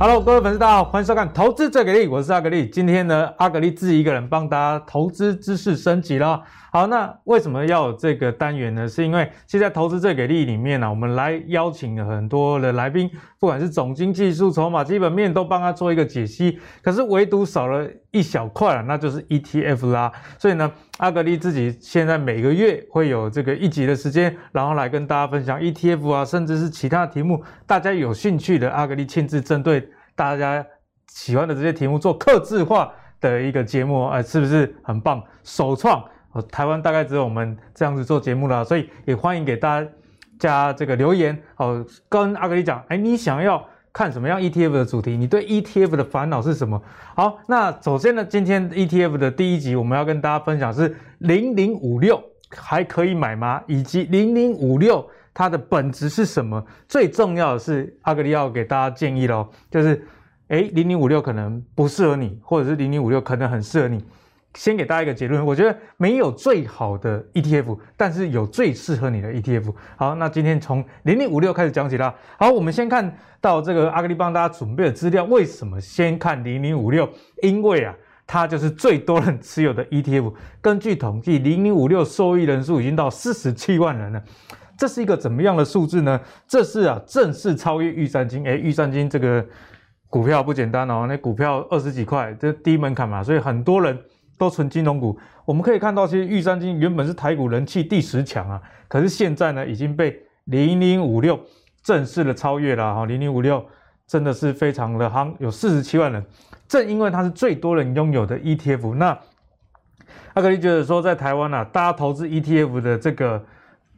Hello，各位粉丝，大家好，欢迎收看《投资最给力》，我是阿格力。今天呢，阿格力自己一个人帮大家投资知识升级了。好，那为什么要有这个单元呢？是因为现在《投资最给力》里面呢、啊，我们来邀请了很多的来宾，不管是总经、技术、筹码、基本面，都帮他做一个解析。可是唯独少了一小块了，那就是 ETF 啦。所以呢，阿格力自己现在每个月会有这个一集的时间，然后来跟大家分享 ETF 啊，甚至是其他题目，大家有兴趣的，阿格力亲自针对。大家喜欢的这些题目做客制化的一个节目，哎，是不是很棒？首创，台湾大概只有我们这样子做节目了，所以也欢迎给大家这个留言，哦，跟阿格力讲，哎，你想要看什么样 ETF 的主题？你对 ETF 的烦恼是什么？好，那首先呢，今天 ETF 的第一集我们要跟大家分享是零零五六还可以买吗？以及零零五六。它的本质是什么？最重要的是，阿格里奥给大家建议喽，就是，诶，零零五六可能不适合你，或者是零零五六可能很适合你。先给大家一个结论，我觉得没有最好的 ETF，但是有最适合你的 ETF。好，那今天从零零五六开始讲起啦。好，我们先看到这个阿格力帮大家准备的资料，为什么先看零零五六？因为啊，它就是最多人持有的 ETF。根据统计，零零五六受益人数已经到四十七万人了。这是一个怎么样的数字呢？这是啊，正式超越玉山金。诶，玉山金这个股票不简单哦，那股票二十几块，这低门槛嘛，所以很多人都存金融股。我们可以看到，其实玉山金原本是台股人气第十强啊，可是现在呢，已经被零零五六正式的超越了哈。零零五六真的是非常的夯，有四十七万人。正因为它是最多人拥有的 ETF，那阿格力觉得说，在台湾啊，大家投资 ETF 的这个。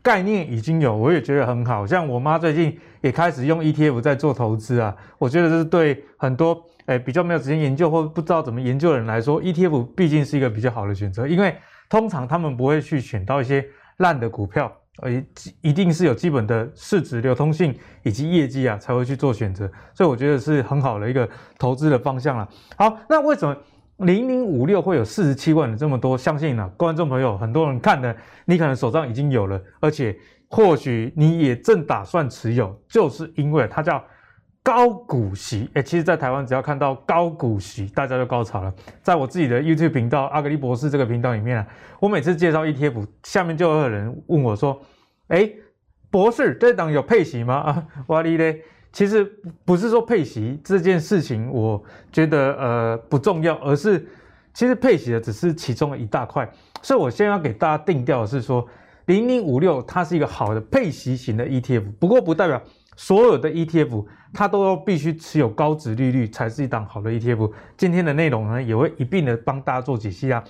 概念已经有，我也觉得很好。像我妈最近也开始用 ETF 在做投资啊，我觉得这是对很多诶、比较没有时间研究或不知道怎么研究的人来说，ETF 毕竟是一个比较好的选择。因为通常他们不会去选到一些烂的股票，而一定是有基本的市值、流通性以及业绩啊才会去做选择。所以我觉得是很好的一个投资的方向了。好，那为什么？零零五六会有四十七万的这么多，相信呢，观众朋友很多人看的，你可能手上已经有了，而且或许你也正打算持有，就是因为它叫高股息。诶，其实，在台湾只要看到高股息，大家就高潮了。在我自己的 YouTube 频道阿格力博士这个频道里面啊，我每次介绍 ETF，下面就有人问我说：“诶，博士，这档有配息吗？” 啊，哇哩嘞。其实不是说配息这件事情，我觉得呃不重要，而是其实配息的只是其中的一大块。所以我先要给大家定调的是说，零零五六它是一个好的配息型的 ETF，不过不代表所有的 ETF 它都要必须持有高值利率才是一档好的 ETF。今天的内容呢，也会一并的帮大家做解析啊。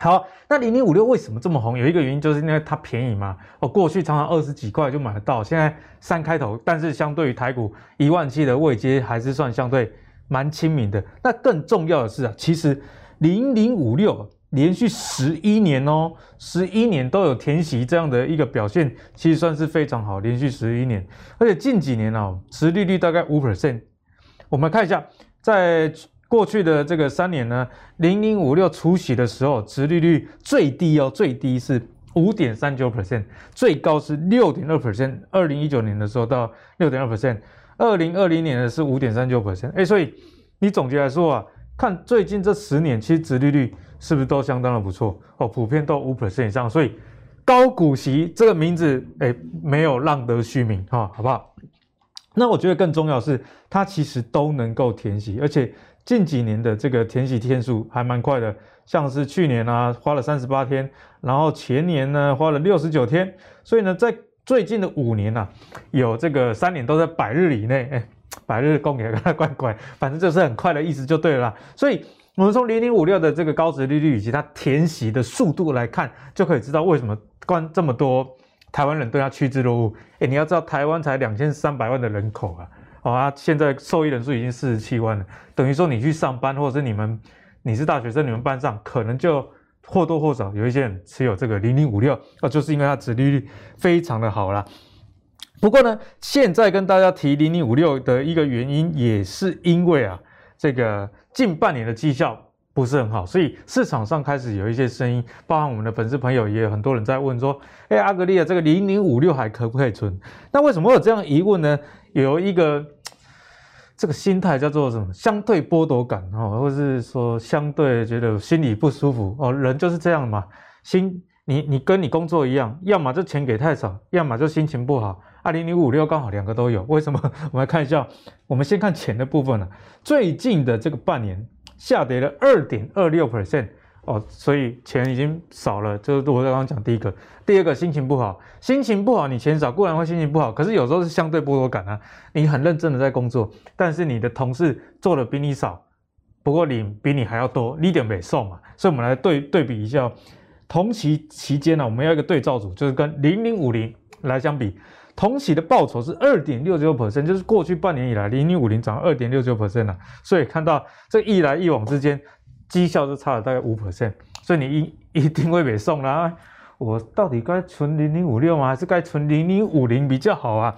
好，那零零五六为什么这么红？有一个原因就是因为它便宜嘛。哦，过去常常二十几块就买得到，现在三开头，但是相对于台股一万七的位阶，还是算相对蛮亲民的。那更重要的是啊，其实零零五六连续十一年哦，十一年都有填息这样的一个表现，其实算是非常好，连续十一年。而且近几年哦，殖利率大概五 percent。我们看一下，在。过去的这个三年呢，零零五六除息的时候，殖利率最低哦，最低是五点三九 percent，最高是六点二 percent。二零一九年的时候到六点二 percent，二零二零年的是五点三九 percent。哎，所以你总结来说啊，看最近这十年，其实殖利率是不是都相当的不错哦？普遍都五 percent 以上，所以高股息这个名字哎，没有浪得虚名哈，好不好？那我觉得更重要是，它其实都能够填息，而且。近几年的这个填息天数还蛮快的，像是去年啊花了三十八天，然后前年呢花了六十九天，所以呢在最近的五年啊，有这个三年都在百日以内，哎，百日供给它乖乖，反正就是很快的意思就对了啦。所以我们从零零五六的这个高殖利率以及它填息的速度来看，就可以知道为什么关这么多台湾人对它趋之若鹜。哎，你要知道台湾才两千三百万的人口啊。好啊，现在受益人数已经四十七万了，等于说你去上班，或者是你们你是大学生，你们班上可能就或多或少有一些人持有这个零零五六，啊，就是因为它殖利率非常的好啦。不过呢，现在跟大家提零零五六的一个原因，也是因为啊，这个近半年的绩效不是很好，所以市场上开始有一些声音，包含我们的粉丝朋友也有很多人在问说，哎，阿格力啊，这个零零五六还可不可以存？那为什么会有这样疑问呢？有一个。这个心态叫做什么？相对剥夺感哦，或是说相对觉得心里不舒服哦。人就是这样嘛，心你你跟你工作一样，要么就钱给太少，要么就心情不好。二零零五六刚好两个都有，为什么？我们来看一下，我们先看钱的部分了。最近的这个半年下跌了二点二六 percent。哦，所以钱已经少了，就是我刚刚讲第一个，第二个心情不好，心情不好，你钱少固然会心情不好，可是有时候是相对剥夺感啊。你很认真的在工作，但是你的同事做的比你少，不过你比你还要多，你点没送嘛。所以我们来对对比一下，同期期间呢，我们要一个对照组，就是跟零零五零来相比，同期的报酬是二点六九 percent，就是过去半年以来零零五零涨二点六九 percent 了。所以看到这一来一往之间。绩效就差了大概五 percent，所以你一一定会被送啦。我到底该存零零五六吗？还是该存零零五零比较好啊？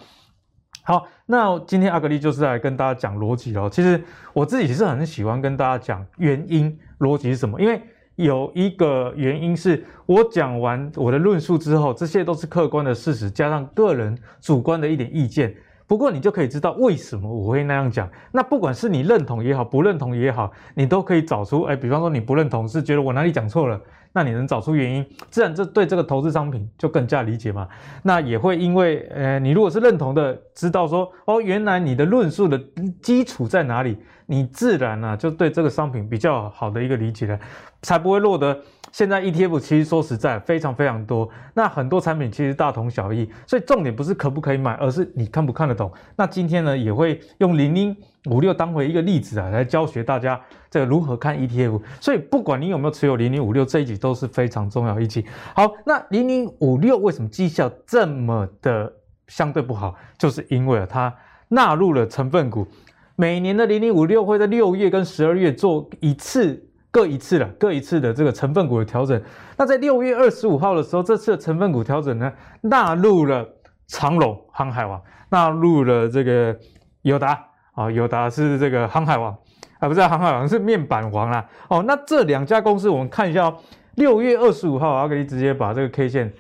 好，那今天阿格力就是来跟大家讲逻辑哦。其实我自己是很喜欢跟大家讲原因逻辑是什么，因为有一个原因是我讲完我的论述之后，这些都是客观的事实，加上个人主观的一点意见。不过你就可以知道为什么我会那样讲。那不管是你认同也好，不认同也好，你都可以找出，哎，比方说你不认同是觉得我哪里讲错了，那你能找出原因，自然这对这个投资商品就更加理解嘛。那也会因为，呃，你如果是认同的，知道说，哦，原来你的论述的基础在哪里，你自然呢、啊、就对这个商品比较好的一个理解了，才不会落得。现在 ETF 其实说实在非常非常多，那很多产品其实大同小异，所以重点不是可不可以买，而是你看不看得懂。那今天呢，也会用零零五六当为一个例子啊，来教学大家这个如何看 ETF。所以不管你有没有持有零零五六，这一集都是非常重要一集。好，那零零五六为什么绩效这么的相对不好？就是因为它纳入了成分股，每年的零零五六会在六月跟十二月做一次。各一次了，各一次的这个成分股的调整。那在六月二十五号的时候，这次的成分股调整呢，纳入了长荣航海王，纳入了这个友达啊，友达是这个航海王啊，不是航海王是面板王啦。哦，那这两家公司我们看一下哦，六月二十五号，阿格力直接把这个 K 线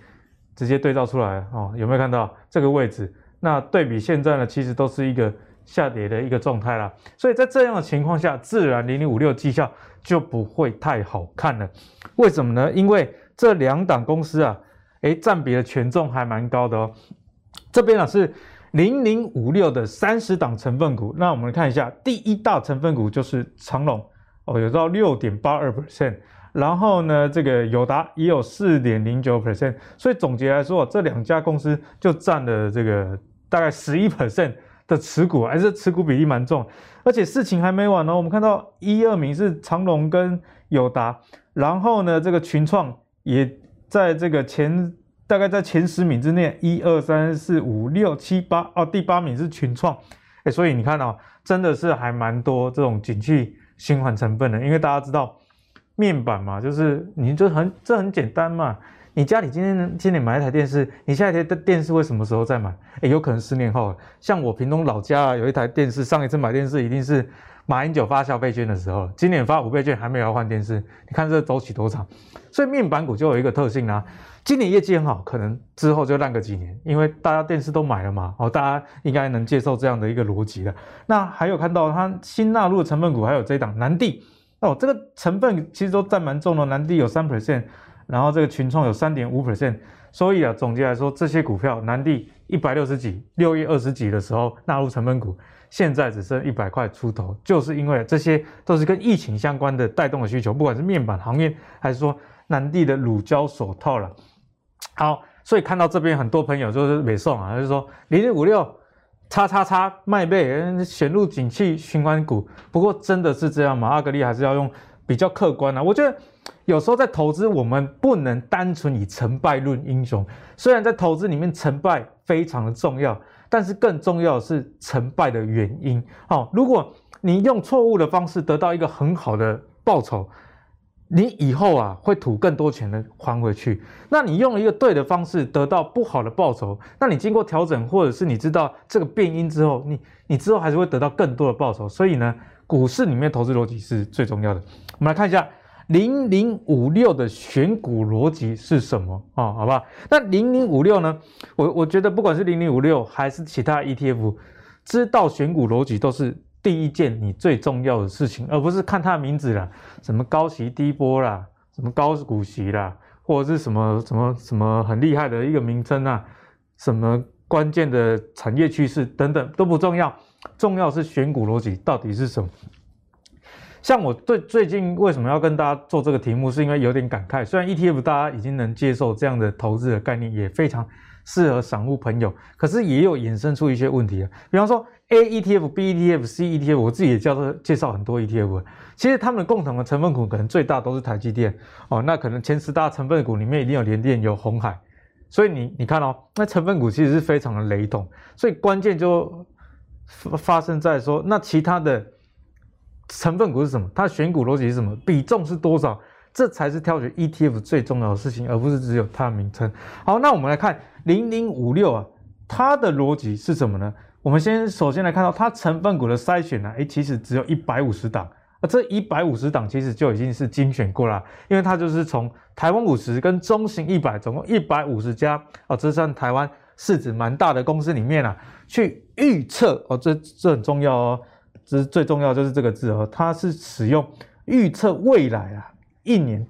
直接对照出来哦，有没有看到这个位置？那对比现在呢，其实都是一个。下跌的一个状态啦，所以在这样的情况下，自然零零五六绩效就不会太好看了。为什么呢？因为这两档公司啊，诶，占比的权重还蛮高的哦。这边啊是零零五六的三十档成分股，那我们看一下，第一大成分股就是长隆哦，有到六点八二 percent，然后呢，这个友达也有四点零九 percent，所以总结来说，这两家公司就占了这个大概十一 percent。的持股还是持股比例蛮重，而且事情还没完呢。我们看到一二名是长荣跟友达，然后呢，这个群创也在这个前大概在前十名之内，一二三四五六七八哦，第八名是群创，哎，所以你看哦，真的是还蛮多这种景气循环成分的，因为大家知道面板嘛，就是你就很这很简单嘛。你家里今天今年买一台电视，你下一台的电视会什么时候再买？诶，有可能十年后。像我屏东老家啊，有一台电视，上一次买电视一定是马英九发消费券的时候，今年发五倍券还没有要换电视，你看这周期多长？所以面板股就有一个特性啦、啊，今年业绩很好，可能之后就烂个几年，因为大家电视都买了嘛，哦，大家应该能接受这样的一个逻辑的。那还有看到它新纳入的成分股，还有这一档南帝哦，这个成分其实都占蛮重的，南帝有三 percent。然后这个群创有三点五 percent，所以啊，总结来说，这些股票南帝一百六十几，六月二十几的时候纳入成本股，现在只剩一百块出头，就是因为这些都是跟疫情相关的带动的需求，不管是面板行业，还是说南帝的乳胶手套了。好，所以看到这边很多朋友就是美送啊，就是说零零五六叉叉叉卖倍，选入景气循环股。不过真的是这样吗？阿格力还是要用比较客观啊，我觉得。有时候在投资，我们不能单纯以成败论英雄。虽然在投资里面成败非常的重要，但是更重要的是成败的原因。好，如果你用错误的方式得到一个很好的报酬，你以后啊会吐更多钱的还回去。那你用一个对的方式得到不好的报酬，那你经过调整或者是你知道这个变因之后，你你之后还是会得到更多的报酬。所以呢，股市里面投资逻辑是最重要的。我们来看一下。零零五六的选股逻辑是什么啊、哦？好吧，那零零五六呢？我我觉得不管是零零五六还是其他 ETF，知道选股逻辑都是第一件你最重要的事情，而不是看它的名字啦，什么高息低波啦，什么高股息啦，或者是什么什么什么很厉害的一个名称啊，什么关键的产业趋势等等都不重要，重要是选股逻辑到底是什么。像我最最近为什么要跟大家做这个题目，是因为有点感慨。虽然 ETF 大家已经能接受这样的投资的概念，也非常适合散户朋友，可是也有衍生出一些问题啊。比方说 A ETF、B ETF、C ETF，我自己也叫做介绍很多 ETF。其实他们共同的成分股可能最大都是台积电哦，那可能前十大成分股里面一定有联电、有鸿海，所以你你看哦，那成分股其实是非常的雷同，所以关键就发生在说那其他的。成分股是什么？它的选股逻辑是什么？比重是多少？这才是挑选 ETF 最重要的事情，而不是只有它的名称。好，那我们来看零零五六啊，它的逻辑是什么呢？我们先首先来看到它成分股的筛选呢、啊，诶，其实只有一百五十档，啊这一百五十档其实就已经是精选过了，因为它就是从台湾五十跟中型一百总共一百五十家哦，这算台湾市值蛮大的公司里面啊，去预测哦，这这很重要哦。这是最重要，就是这个字哦，它是使用预测未来啊一年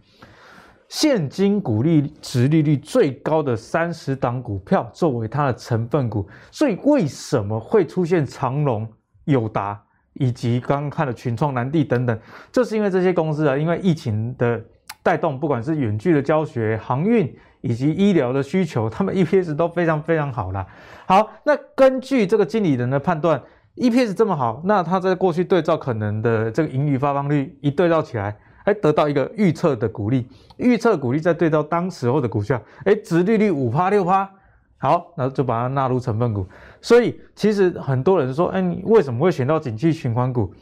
现金股利殖利率最高的三十档股票作为它的成分股，所以为什么会出现长荣、友达以及刚刚看的群创、南地等等，就是因为这些公司啊，因为疫情的带动，不管是远距的教学、航运以及医疗的需求，他们 EPS 都非常非常好啦。好，那根据这个经理人的判断。EPS 这么好，那他在过去对照可能的这个盈余发放率一对照起来，哎，得到一个预测的股利，预测股利再对照当时候的股价，哎，值利率五趴六趴，好，那就把它纳入成分股。所以其实很多人说，哎，你为什么会选到景气循环股？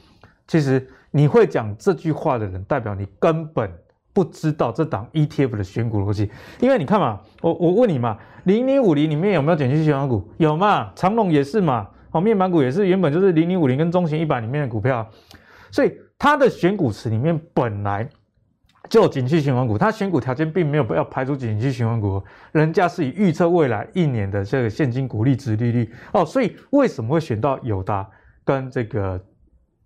其实你会讲这句话的人，代表你根本不知道这档 ETF 的选股逻辑。因为你看嘛，我我问你嘛，零零五零里面有没有景气循环股？有嘛，长隆也是嘛。好，面板股也是原本就是零零五零跟中型一百里面的股票，所以它的选股池里面本来就有景气循环股，它选股条件并没有要排除景气循环股，人家是以预测未来一年的这个现金股利值利率哦，所以为什么会选到友达跟这个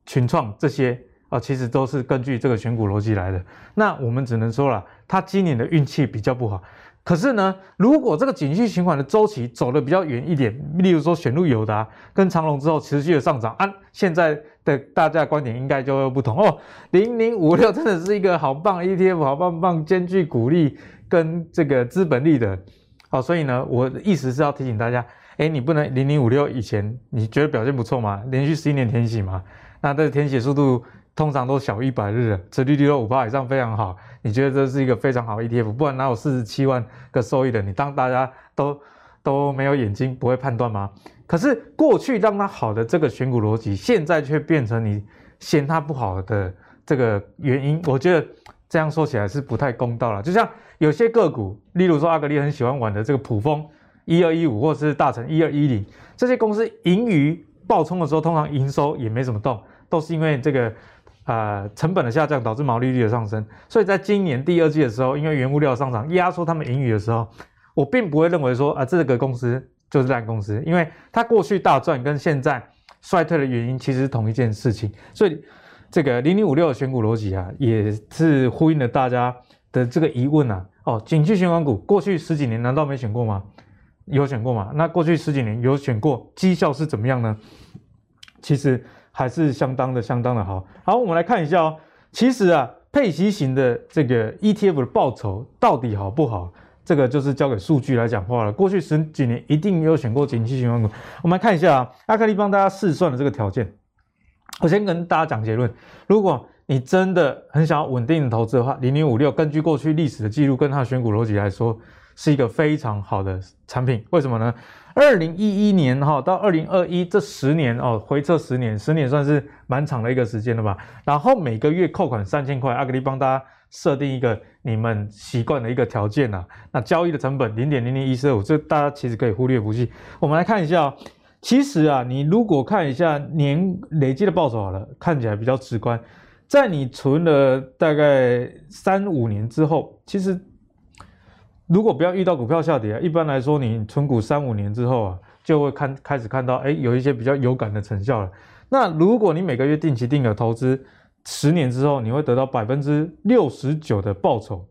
群创这些啊？其实都是根据这个选股逻辑来的。那我们只能说了，他今年的运气比较不好。可是呢，如果这个景气循环的周期走得比较远一点，例如说选入友达跟长隆之后持续的上涨，啊，现在的大家的观点应该就会不同哦。零零五六真的是一个好棒 ETF，好棒棒，兼具股利跟这个资本利的，好，所以呢，我的意思是要提醒大家，诶，你不能零零五六以前你觉得表现不错吗？连续十一年填息嘛，那这个填息速度。通常都小一百日，殖利率都五趴以上，非常好。你觉得这是一个非常好的 ETF？不然哪有四十七万个受益人？你当大家都都没有眼睛，不会判断吗？可是过去让它好的这个选股逻辑，现在却变成你嫌它不好的这个原因。我觉得这样说起来是不太公道了。就像有些个股，例如说阿格力很喜欢玩的这个普丰一二一五，或是大成一二一零，这些公司盈余暴冲的时候，通常营收也没怎么动，都是因为这个。啊、成本的下降导致毛利率的上升，所以在今年第二季的时候，因为原物料上涨压缩他们盈余的时候，我并不会认为说啊这个公司就是烂公司，因为它过去大赚跟现在衰退的原因其实是同一件事情，所以这个零零五六的选股逻辑啊，也是呼应了大家的这个疑问啊。哦，景气循环股过去十几年难道没选过吗？有选过吗？那过去十几年有选过，绩效是怎么样呢？其实。还是相当的相当的好。好，我们来看一下哦。其实啊，配息型的这个 ETF 的报酬到底好不好？这个就是交给数据来讲话了。过去十几年一定有选过景气循环股。我们来看一下啊，阿克力帮大家试算的这个条件。我先跟大家讲结论：如果你真的很想要稳定的投资的话，零零五六根据过去历史的记录跟它的选股逻辑来说，是一个非常好的产品。为什么呢？二零一一年哈到二零二一这十年哦，回撤十年，十年算是蛮长的一个时间了吧？然后每个月扣款三千块，阿格力帮大家设定一个你们习惯的一个条件呐。那交易的成本零点零零一四五，这大家其实可以忽略不计。我们来看一下哦，其实啊，你如果看一下年累计的报酬好了，看起来比较直观，在你存了大概三五年之后，其实。如果不要遇到股票下跌啊，一般来说，你存股三五年之后啊，就会看开始看到，哎，有一些比较有感的成效了。那如果你每个月定期定额投资，十年之后你会得到百分之六十九的报酬，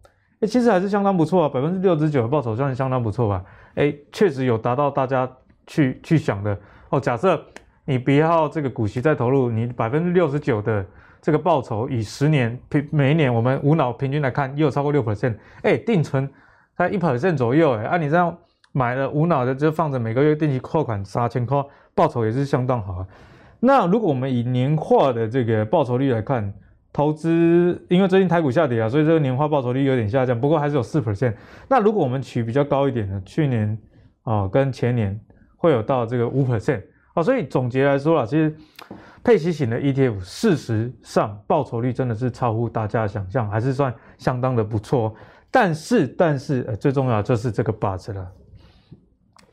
诶，其实还是相当不错啊，百分之六十九的报酬算是相当不错吧？诶，确实有达到大家去去想的哦。假设你不要这个股息再投入，你百分之六十九的这个报酬，以十年平每一年我们无脑平均来看，也有超过六 percent，诶，定存在一 percent 左右，诶，啊，你这样买了无脑的就放着，每个月定期扣款三千块，报酬也是相当好啊。那如果我们以年化的这个报酬率来看，投资因为最近台股下跌啊，所以这个年化报酬率有点下降，不过还是有四 percent。那如果我们取比较高一点的，去年啊跟前年会有到这个五 percent 啊，所以总结来说啦，其实配息型的 ETF 事实上报酬率真的是超乎大家想象，还是算相当的不错。但是但是呃最重要就是这个 but 了，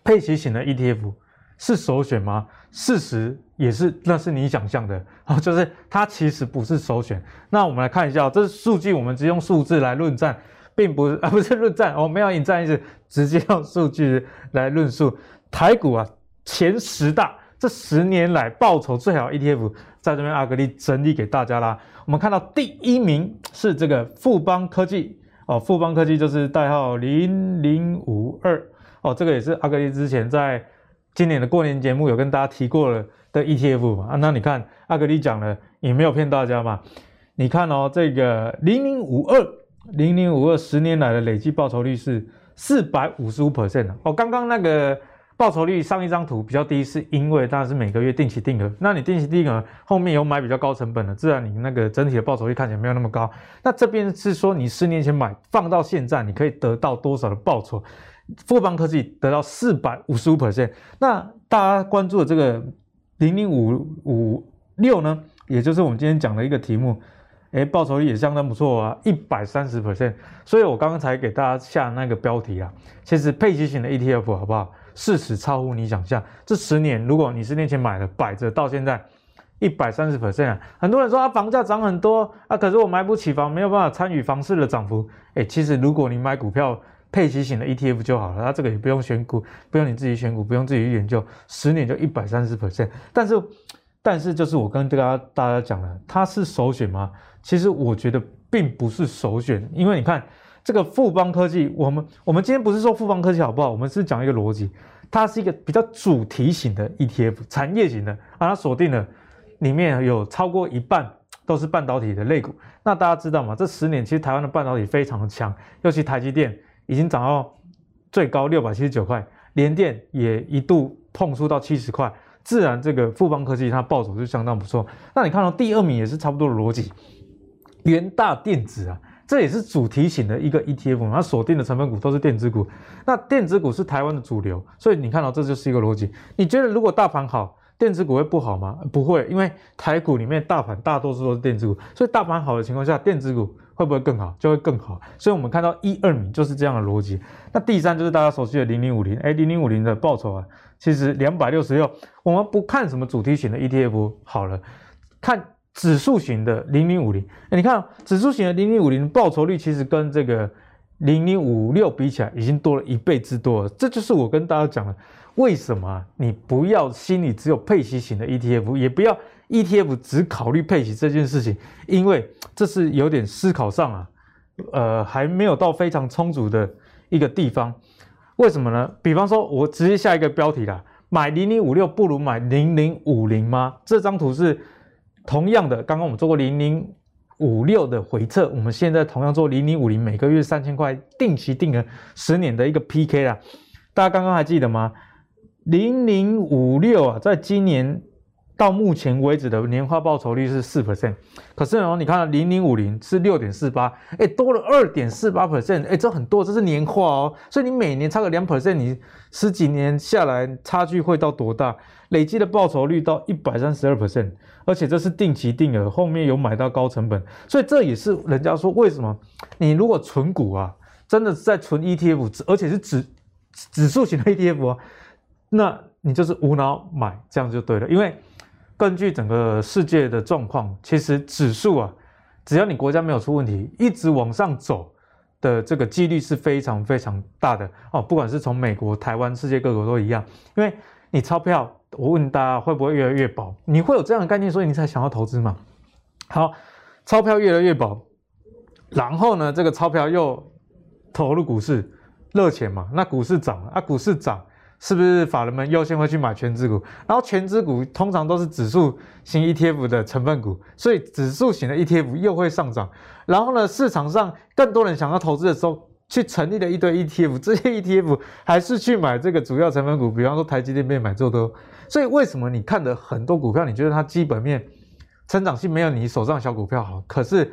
配息型的 ETF 是首选吗？事实也是，那是你想象的啊，就是它其实不是首选。那我们来看一下，这数据，我们只用数字来论战，并不是啊，不是论战，我们要引战意思，直接用数据来论述台股啊前十大这十年来报酬最好 ETF，在这边阿格力整理给大家啦。我们看到第一名是这个富邦科技哦，富邦科技就是代号零零五二哦，这个也是阿格力之前在。今年的过年节目有跟大家提过了的 ETF 嘛？啊，那你看阿格力讲了也没有骗大家嘛？你看哦，这个零零五二零零五二十年来的累计报酬率是四百五十五 percent 哦。刚刚那个报酬率上一张图比较低，是因为当然是每个月定期定额。那你定期定额后面有买比较高成本的，自然你那个整体的报酬率看起来没有那么高。那这边是说你十年前买放到现在，你可以得到多少的报酬？富邦科技得到四百五十五 percent，那大家关注的这个零零五五六呢，也就是我们今天讲的一个题目，哎，报酬率也相当不错啊，一百三十 percent。所以我刚刚才给大家下那个标题啊，其实配息型的 ETF 好不好？事实超乎你想象，这十年如果你十年前买的摆着到现在一百三十 percent，很多人说啊，房价涨很多啊，可是我买不起房，没有办法参与房市的涨幅。哎，其实如果你买股票，配息型的 ETF 就好了，它这个也不用选股，不用你自己选股，不用自己去研究，十年就一百三十 percent。但是，但是就是我跟大家大家讲了，它是首选吗？其实我觉得并不是首选，因为你看这个富邦科技，我们我们今天不是说富邦科技好不好，我们是讲一个逻辑，它是一个比较主题型的 ETF，产业型的啊，它锁定了里面有超过一半都是半导体的类股。那大家知道吗？这十年其实台湾的半导体非常的强，尤其台积电。已经涨到最高六百七十九块，联电也一度碰触到七十块，自然这个富邦科技它暴走就相当不错。那你看到第二名也是差不多的逻辑，元大电子啊，这也是主题型的一个 ETF，它锁定的成分股都是电子股。那电子股是台湾的主流，所以你看到这就是一个逻辑。你觉得如果大盘好，电子股会不好吗？不会，因为台股里面大盘大多数都是电子股，所以大盘好的情况下，电子股。会不会更好？就会更好。所以，我们看到一二名就是这样的逻辑。那第三就是大家熟悉的零零五零，哎，零零五零的报酬啊，其实两百六十六。我们不看什么主题型的 ETF 好了，看指数型的零零五零。哎，你看指数型的零零五零报酬率，其实跟这个零零五六比起来，已经多了一倍之多了。这就是我跟大家讲的，为什么你不要心里只有配息型的 ETF，也不要。ETF 只考虑配息这件事情，因为这是有点思考上啊，呃，还没有到非常充足的一个地方。为什么呢？比方说，我直接下一个标题啦，买零零五六不如买零零五零吗？这张图是同样的，刚刚我们做过零零五六的回撤，我们现在同样做零零五零，每个月三千块定期定额十年的一个 PK 啦。大家刚刚还记得吗？零零五六啊，在今年。到目前为止的年化报酬率是四 percent，可是呢，你看零零五零是六点四八，哎，多了二点四八 percent，哎，这很多，这是年化哦，所以你每年差个两 percent，你十几年下来差距会到多大？累计的报酬率到一百三十二 percent，而且这是定期定额，后面有买到高成本，所以这也是人家说为什么你如果存股啊，真的是在存 ETF，而且是指指数型的 ETF 啊，那你就是无脑买，这样就对了，因为。根据整个世界的状况，其实指数啊，只要你国家没有出问题，一直往上走的这个几率是非常非常大的哦。不管是从美国、台湾、世界各国都一样，因为你钞票我问大家会不会越来越薄？你会有这样的概念，所以你才想要投资嘛？好，钞票越来越薄，然后呢，这个钞票又投入股市，热钱嘛，那股市涨了啊，股市涨，是不是法人们优先会去买全值股？然后全值股通常都是指数型 ETF 的成分股，所以指数型的 ETF 又会上涨。然后呢，市场上更多人想要投资的时候，去成立了一堆 ETF，这些 ETF 还是去买这个主要成分股，比方说台积电被买做多。所以为什么你看的很多股票，你觉得它基本面？成长性没有你手上小股票好，可是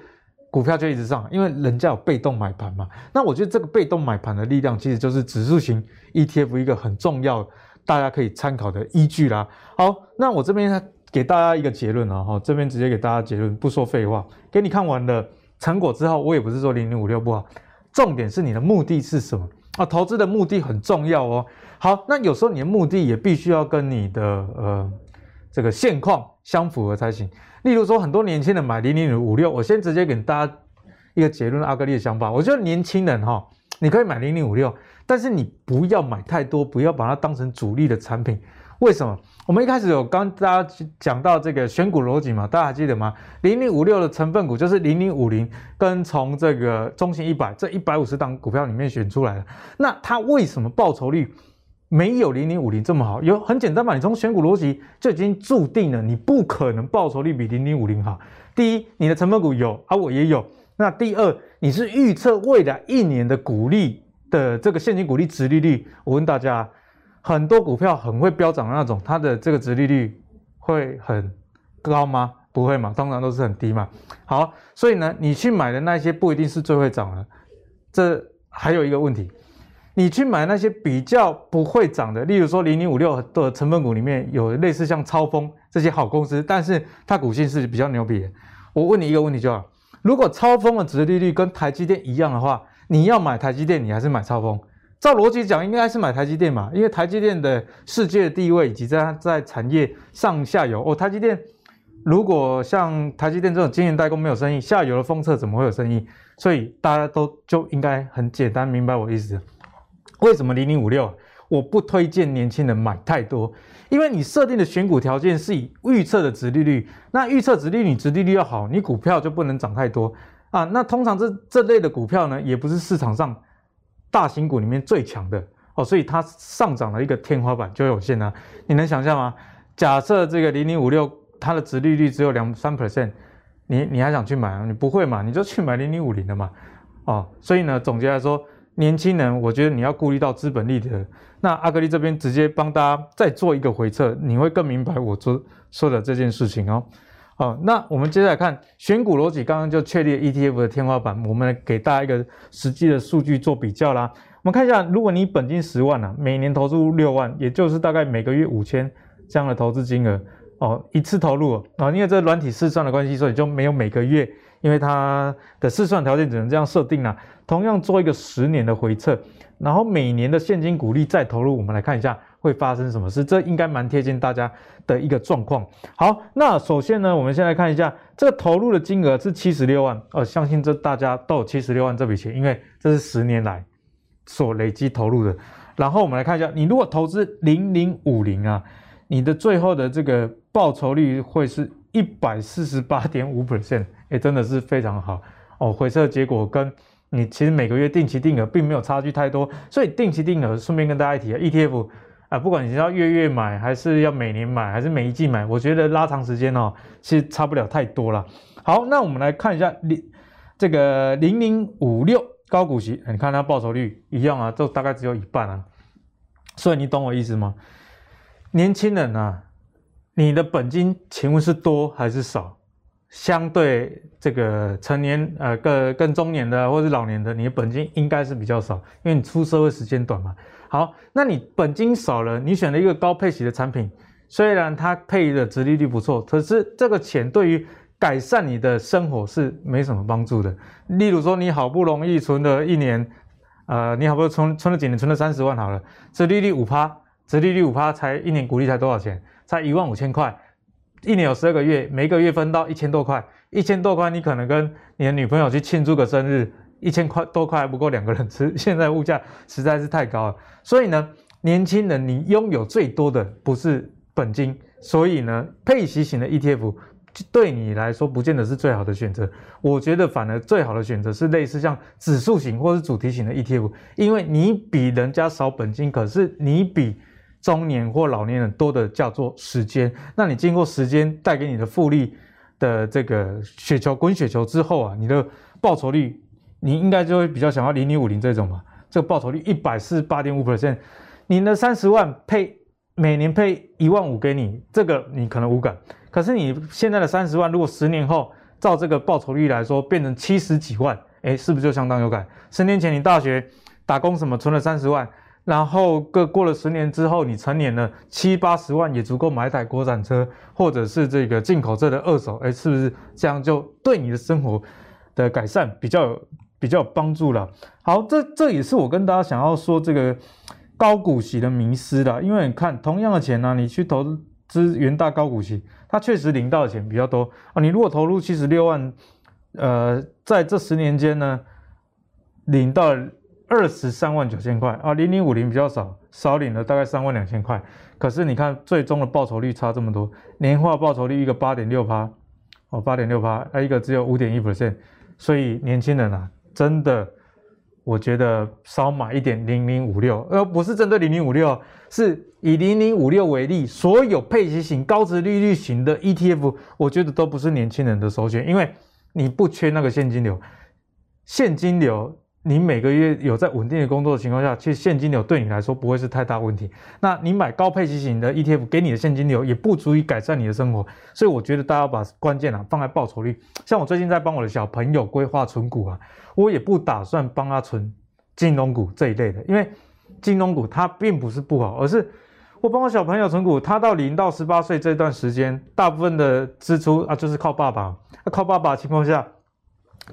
股票就一直上，因为人家有被动买盘嘛。那我觉得这个被动买盘的力量，其实就是指数型 ETF 一个很重要，大家可以参考的依据啦。好，那我这边给大家一个结论啊，哈，这边直接给大家结论，不说废话，给你看完了成果之后，我也不是说零零五六不好，重点是你的目的是什么啊？投资的目的很重要哦。好，那有时候你的目的也必须要跟你的呃这个现况相符合才行。例如说，很多年轻人买零零五六，我先直接给大家一个结论，阿格力的想法。我觉得年轻人哈，你可以买零零五六，但是你不要买太多，不要把它当成主力的产品。为什么？我们一开始有跟大家讲到这个选股逻辑嘛，大家还记得吗？零零五六的成分股就是零零五零跟从这个中信一百这一百五十档股票里面选出来的。那它为什么报酬率？没有零零五零这么好，有很简单嘛，你从选股逻辑就已经注定了，你不可能报酬率比零零五零好。第一，你的成分股有，而、啊、我也有。那第二，你是预测未来一年的股利的这个现金股利值利率。我问大家，很多股票很会飙涨的那种，它的这个值利率会很高吗？不会嘛，通常都是很低嘛。好，所以呢，你去买的那些不一定是最会涨的。这还有一个问题。你去买那些比较不会涨的，例如说零零五六的成分股里面有类似像超风这些好公司，但是它股性是比较牛逼的。我问你一个问题就好，如果超风的值利率跟台积电一样的话，你要买台积电，你还是买超风？照逻辑讲，应该是买台积电嘛，因为台积电的世界地位以及在在产业上下游哦，台积电如果像台积电这种晶圆代工没有生意，下游的封测怎么会有生意？所以大家都就应该很简单明白我意思。为什么零零五六我不推荐年轻人买太多？因为你设定的选股条件是以预测的值利率，那预测值利率值利率要好，你股票就不能涨太多啊。那通常这这类的股票呢，也不是市场上大型股里面最强的哦，所以它上涨的一个天花板就有限啊。你能想象吗？假设这个零零五六它的值利率只有两三 percent，你你还想去买啊？你不会嘛？你就去买零零五零的嘛。哦，所以呢，总结来说。年轻人，我觉得你要顾虑到资本利得。那阿格力这边直接帮大家再做一个回测，你会更明白我说说的这件事情哦。好，那我们接下来看选股逻辑，刚刚就确立 ETF 的天花板，我们来给大家一个实际的数据做比较啦。我们看一下，如果你本金十万啊，每年投入六万，也就是大概每个月五千这样的投资金额哦，一次投入啊，因为这软体试算的关系，所以就没有每个月。因为它的试算条件只能这样设定了，同样做一个十年的回测，然后每年的现金股利再投入，我们来看一下会发生什么事，这应该蛮贴近大家的一个状况。好，那首先呢，我们先来看一下这个投入的金额是七十六万，呃，相信这大家都有七十六万这笔钱，因为这是十年来所累积投入的。然后我们来看一下，你如果投资零零五零啊，你的最后的这个报酬率会是一百四十八点五 percent。也真的是非常好哦，回测结果跟你其实每个月定期定额并没有差距太多，所以定期定额顺便跟大家一提啊，ETF 啊，不管你是要月月买还是要每年买还是每一季买，我觉得拉长时间哦，其实差不了太多了。好，那我们来看一下零这个零零五六高股息，你看它报酬率一样啊，就大概只有一半啊，所以你懂我意思吗？年轻人啊，你的本金请问是多还是少？相对这个成年呃更更中年的或者是老年的，你的本金应该是比较少，因为你出社会时间短嘛。好，那你本金少了，你选了一个高配息的产品，虽然它配的殖利率不错，可是这个钱对于改善你的生活是没什么帮助的。例如说，你好不容易存了一年，呃，你好不容易存存了几年，存了三十万好了，殖利率五趴，殖利率五趴才一年股利才多少钱？才一万五千块。一年有十二个月，每个月分到一千多块，一千多块，你可能跟你的女朋友去庆祝个生日，一千块多块还不够两个人吃。现在物价实在是太高了，所以呢，年轻人你拥有最多的不是本金，所以呢，配息型的 ETF 对你来说不见得是最好的选择。我觉得反而最好的选择是类似像指数型或是主题型的 ETF，因为你比人家少本金，可是你比中年或老年人多的叫做时间。那你经过时间带给你的复利的这个雪球滚雪球之后啊，你的报酬率你应该就会比较想要零零五零这种嘛。这个报酬率一百四十八点五 percent，你的三十万配每年配一万五给你，这个你可能无感。可是你现在的三十万，如果十年后照这个报酬率来说，变成七十几万，哎，是不是就相当有感？十年前你大学打工什么存了三十万，然后过过了十年之后你成年了，七八十万也足够买一台国产车，或者是这个进口车的二手，哎，是不是这样就对你的生活的改善比较有？比较有帮助了。好，这这也是我跟大家想要说这个高股息的迷失的。因为你看，同样的钱呢、你去投资元大高股息，它确实领到的钱比较多啊。你如果投入七十六万，呃，在这十年间呢，领到二十三万九千块啊，零零五零比较少，少领了大概三万两千块。可是你看，最终的报酬率差这么多，年化报酬率一个八点六趴，哦，八点六趴，啊，一个只有五点一 percent，所以年轻人啊。真的，我觉得少买一点零零五六，而不是针对零零五六，是以零零五六为例，所有配息型、高值利率型的 ETF，我觉得都不是年轻人的首选，因为你不缺那个现金流，现金流。你每个月有在稳定的工作的情况下，其实现金流对你来说不会是太大问题。那你买高配息型的 ETF，给你的现金流也不足以改善你的生活。所以我觉得大家要把关键啊放在报酬率。像我最近在帮我的小朋友规划存股啊，我也不打算帮他存金融股这一类的，因为金融股它并不是不好，而是我帮我小朋友存股，他到零到十八岁这段时间，大部分的支出啊就是靠爸爸，靠爸爸的情况下。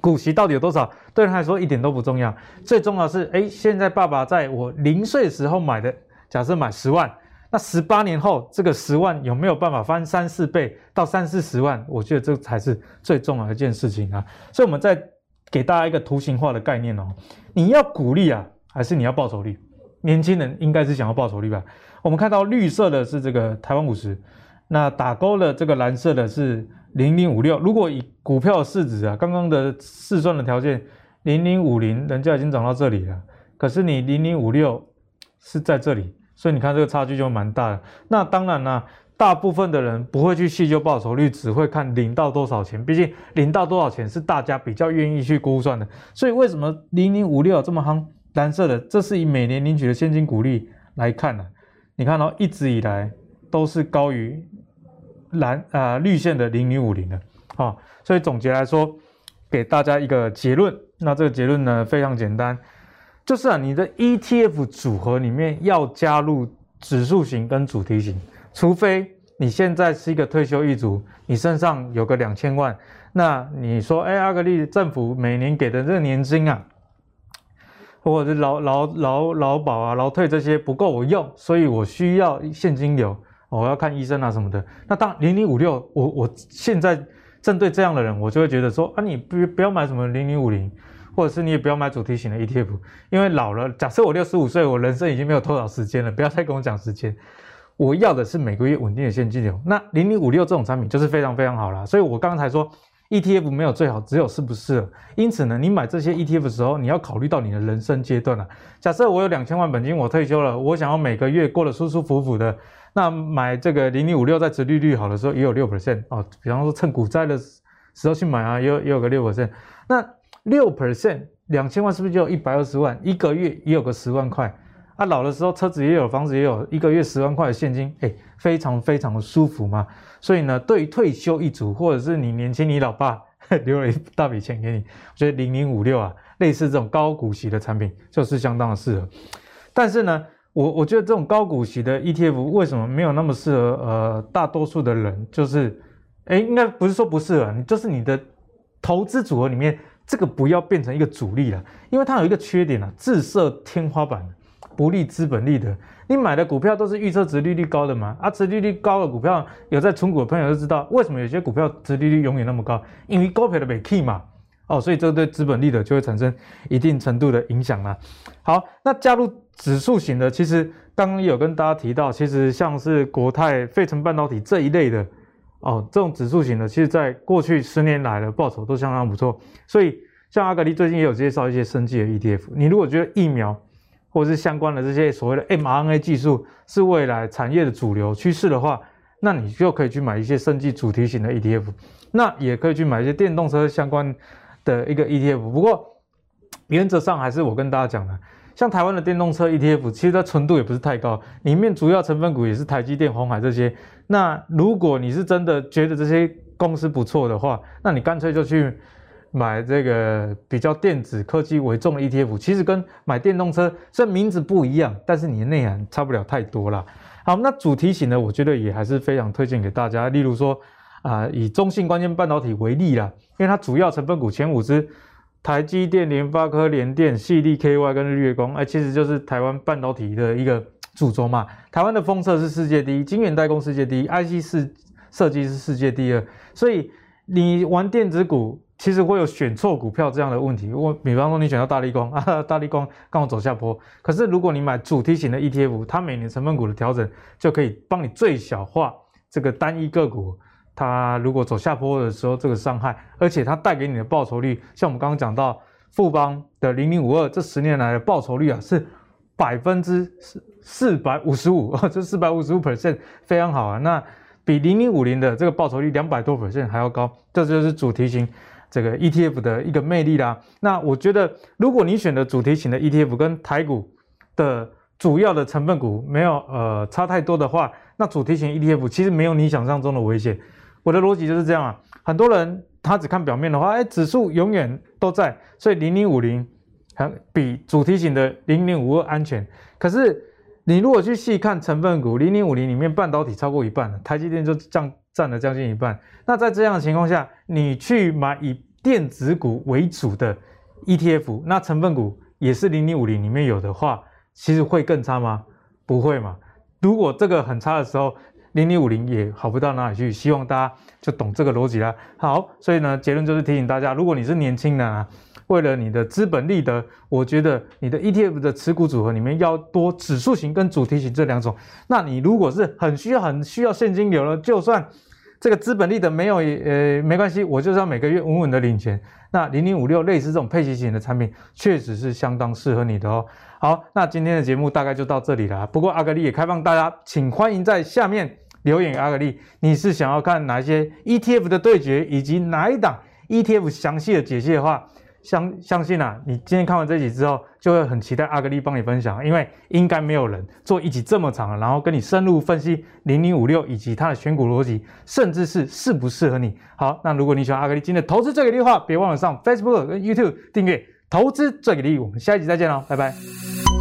股息到底有多少？对他来说一点都不重要。最重要是，哎，现在爸爸在我零岁时候买的，假设买十万，那十八年后这个十万有没有办法翻三四倍到三四十万？我觉得这才是最重要的一件事情啊。所以我们再给大家一个图形化的概念哦。你要股利啊，还是你要报酬率？年轻人应该是想要报酬率吧？我们看到绿色的是这个台湾五十，那打勾的这个蓝色的是。零零五六，如果以股票市值啊，刚刚的试算的条件，零零五零人家已经涨到这里了，可是你零零五六是在这里，所以你看这个差距就蛮大的。那当然啦，大部分的人不会去细究报酬率，只会看领到多少钱，毕竟领到多少钱是大家比较愿意去估算的。所以为什么零零五六这么夯？蓝色的，这是以每年领取的现金股利来看的，你看到一直以来都是高于。蓝啊、绿线的零零五零的，啊，所以总结来说，给大家一个结论。那这个结论呢，非常简单，就是啊，你的 ETF 组合里面要加入指数型跟主题型，除非你现在是一个退休一族，你身上有个两千万，那你说，哎，阿格力政府每年给的这个年金啊，或者是劳劳劳劳保啊、劳退这些不够我用，所以我需要现金流。我要看医生啊什么的，那当零零五六，我我现在针对这样的人，我就会觉得说啊，你不不要买什么零零五零，或者是你也不要买主题型的 ETF，因为老了，假设我六十五岁，我人生已经没有多少时间了，不要再跟我讲时间，我要的是每个月稳定的现金流。那零零五六这种产品就是非常非常好啦，所以我刚才说 ETF 没有最好，只有适不适合。因此呢，你买这些 ETF 的时候，你要考虑到你的人生阶段了。假设我有两千万本金，我退休了，我想要每个月过得舒舒服服的。那买这个零零五六在殖利率好的时候也有六 percent 哦，比方说趁股灾的时候去买啊，也有也有个六 percent。那六 percent 两千万是不是就有一百二十万？一个月也有个十万块啊？老的时候车子也有，房子也有，一个月十万块的现金，哎，非常非常的舒服嘛。所以呢，对于退休一族或者是你年轻，你老爸 留了一大笔钱给你，我觉得零零五六啊，类似这种高股息的产品就是相当的适合。但是呢，我我觉得这种高股息的 ETF 为什么没有那么适合呃大多数的人？就是，哎，应该不是说不适合，你就是你的投资组合里面这个不要变成一个主力了，因为它有一个缺点啊，自设天花板，不利资本利得。你买的股票都是预测殖利率高的嘛？啊，殖利率高的股票，有在存股的朋友就知道，为什么有些股票殖利率永远那么高？因为高票的没 key 嘛，哦，所以这个对资本利得就会产生一定程度的影响啦。好，那加入。指数型的，其实刚刚有跟大家提到，其实像是国泰、费城半导体这一类的哦，这种指数型的，其实在过去十年来的报酬都相当不错。所以像阿格力最近也有介绍一些生技的 ETF，你如果觉得疫苗或者是相关的这些所谓的 mRNA 技术是未来产业的主流趋势的话，那你就可以去买一些生技主题型的 ETF，那也可以去买一些电动车相关的一个 ETF。不过原则上还是我跟大家讲的。像台湾的电动车 ETF，其实它纯度也不是太高，里面主要成分股也是台积电、鸿海这些。那如果你是真的觉得这些公司不错的话，那你干脆就去买这个比较电子科技为重的 ETF。其实跟买电动车虽然名字不一样，但是你的内涵差不了太多啦。好，那主题型呢，我觉得也还是非常推荐给大家。例如说啊、以中信关键半导体为例啦，因为它主要成分股前五支。台积电、联发科、联电、矽力 KY 跟日月光，哎，其实就是台湾半导体的一个 主轴嘛。台湾的封测是世界第一，晶圆代工世界第一，IC 设设计是世界第二。所以你玩电子股，其实会有选错股票这样的问题。我比方说你选到大立光啊，大立光刚好走下坡。可是如果你买主题型的 ETF，它每年成分股的调整就可以帮你最小化这个单一个股。它如果走下坡的时候，这个伤害，而且它带给你的报酬率，像我们刚刚讲到富邦的零零五二，这十年来的报酬率啊是百分之四四百五十五，这四百五十五 percent 非常好啊。那比零零五零的这个报酬率两百多 percent 还要高，这就是主题型这个 ETF 的一个魅力啦。那我觉得，如果你选的主题型的 ETF 跟台股的主要的成分股没有呃差太多的话，那主题型 ETF 其实没有你想象中的危险。我的逻辑就是这样啊，很多人他只看表面的话，哎，指数永远都在，所以零零五零很比主题型的零零五二安全。可是你如果去细看成分股，零零五零里面半导体超过一半，台积电就占占了将近一半。那在这样的情况下，你去买以电子股为主的 ETF，那成分股也是零零五零里面有的话，其实会更差吗？不会嘛。如果这个很差的时候，零零五零也好不到哪里去，希望大家就懂这个逻辑啦。好，所以呢，结论就是提醒大家，如果你是年轻人啊，为了你的资本利得，我觉得你的 ETF 的持股组合里面要多指数型跟主题型这两种。那你如果是很需要很需要现金流了，就算这个资本利得没有，呃，没关系，我就是要每个月稳稳的领钱。那零零五六类似这种配息型的产品，确实是相当适合你的哦。好，那今天的节目大概就到这里了。不过阿格力也开放大家，请欢迎在下面。留言给阿格力，你是想要看哪一些 ETF 的对决，以及哪一档 ETF 详细的解析的话，相相信啊，你今天看完这集之后，就会很期待阿格力帮你分享，因为应该没有人做一集这么长，然后跟你深入分析零零五六以及它的选股逻辑，甚至是适不适合你。好，那如果你喜欢阿格力今天的投资最给力的话，别忘了上 Facebook 跟 YouTube 订阅投资最给力。我们下一集再见喽，拜拜。